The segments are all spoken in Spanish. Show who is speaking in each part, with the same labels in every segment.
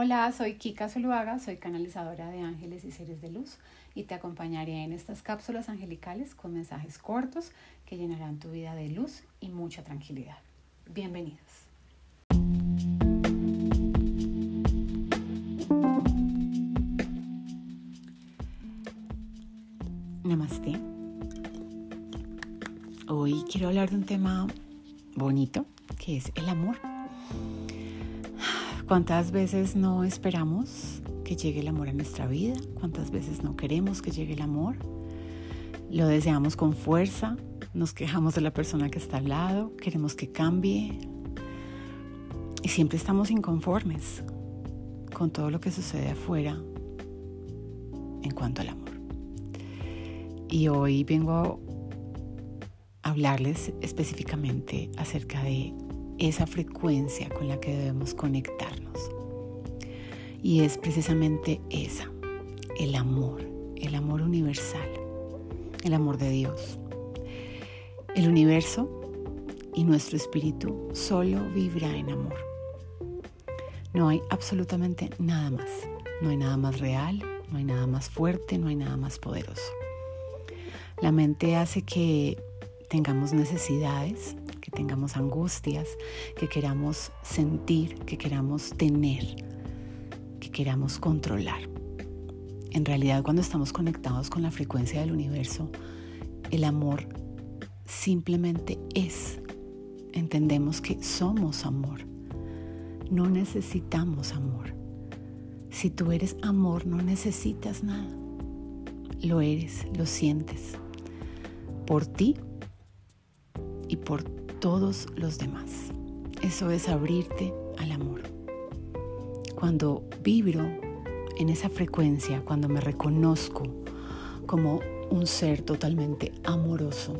Speaker 1: Hola, soy Kika Zuluaga, soy canalizadora de ángeles y seres de luz y te acompañaré en estas cápsulas angelicales con mensajes cortos que llenarán tu vida de luz y mucha tranquilidad. Bienvenidos. Namaste. Hoy quiero hablar de un tema bonito que es el amor. ¿Cuántas veces no esperamos que llegue el amor a nuestra vida? ¿Cuántas veces no queremos que llegue el amor? Lo deseamos con fuerza, nos quejamos de la persona que está al lado, queremos que cambie y siempre estamos inconformes con todo lo que sucede afuera en cuanto al amor. Y hoy vengo a hablarles específicamente acerca de esa frecuencia con la que debemos conectarnos. Y es precisamente esa, el amor, el amor universal, el amor de Dios. El universo y nuestro espíritu solo vibra en amor. No hay absolutamente nada más. No hay nada más real, no hay nada más fuerte, no hay nada más poderoso. La mente hace que tengamos necesidades, tengamos angustias, que queramos sentir, que queramos tener, que queramos controlar. En realidad cuando estamos conectados con la frecuencia del universo, el amor simplemente es. Entendemos que somos amor. No necesitamos amor. Si tú eres amor, no necesitas nada. Lo eres, lo sientes. Por ti y por todos los demás. Eso es abrirte al amor. Cuando vibro en esa frecuencia, cuando me reconozco como un ser totalmente amoroso,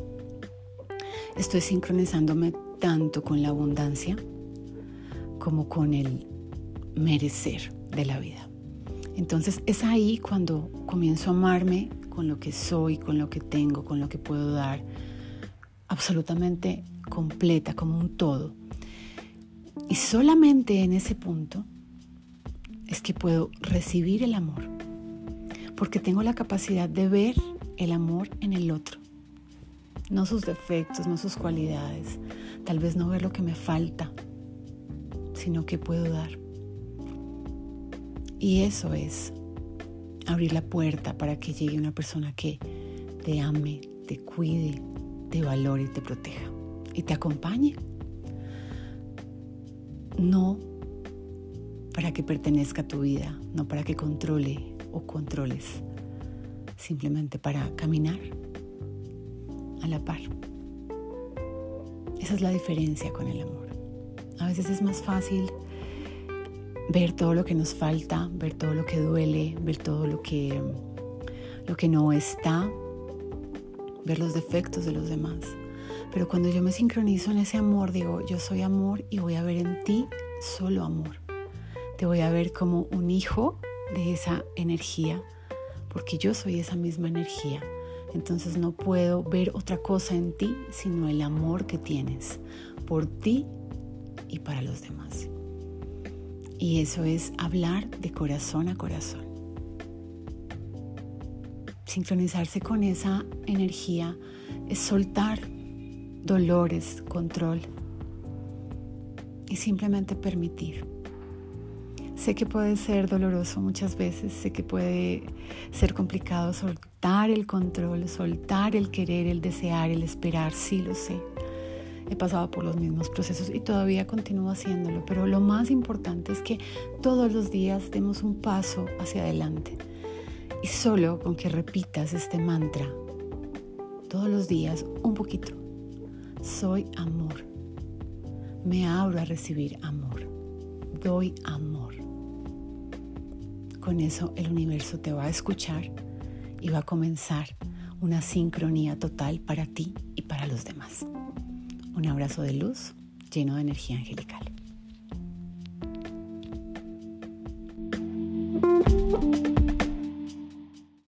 Speaker 1: estoy sincronizándome tanto con la abundancia como con el merecer de la vida. Entonces es ahí cuando comienzo a amarme con lo que soy, con lo que tengo, con lo que puedo dar, absolutamente completa, como un todo. Y solamente en ese punto es que puedo recibir el amor, porque tengo la capacidad de ver el amor en el otro, no sus defectos, no sus cualidades, tal vez no ver lo que me falta, sino que puedo dar. Y eso es abrir la puerta para que llegue una persona que te ame, te cuide, te valore y te proteja y te acompañe. No para que pertenezca a tu vida, no para que controle o controles, simplemente para caminar a la par. Esa es la diferencia con el amor. A veces es más fácil ver todo lo que nos falta, ver todo lo que duele, ver todo lo que, lo que no está, ver los defectos de los demás. Pero cuando yo me sincronizo en ese amor, digo, yo soy amor y voy a ver en ti solo amor. Te voy a ver como un hijo de esa energía, porque yo soy esa misma energía. Entonces no puedo ver otra cosa en ti sino el amor que tienes por ti y para los demás. Y eso es hablar de corazón a corazón. Sincronizarse con esa energía es soltar dolores, control y simplemente permitir. Sé que puede ser doloroso muchas veces, sé que puede ser complicado soltar el control, soltar el querer, el desear, el esperar, sí lo sé. He pasado por los mismos procesos y todavía continúo haciéndolo, pero lo más importante es que todos los días demos un paso hacia adelante. Y solo con que repitas este mantra todos los días un poquito, soy amor. Me abro a recibir amor. Doy amor. Con eso el universo te va a escuchar y va a comenzar una sincronía total para ti y para los demás. Un abrazo de luz lleno de energía angelical.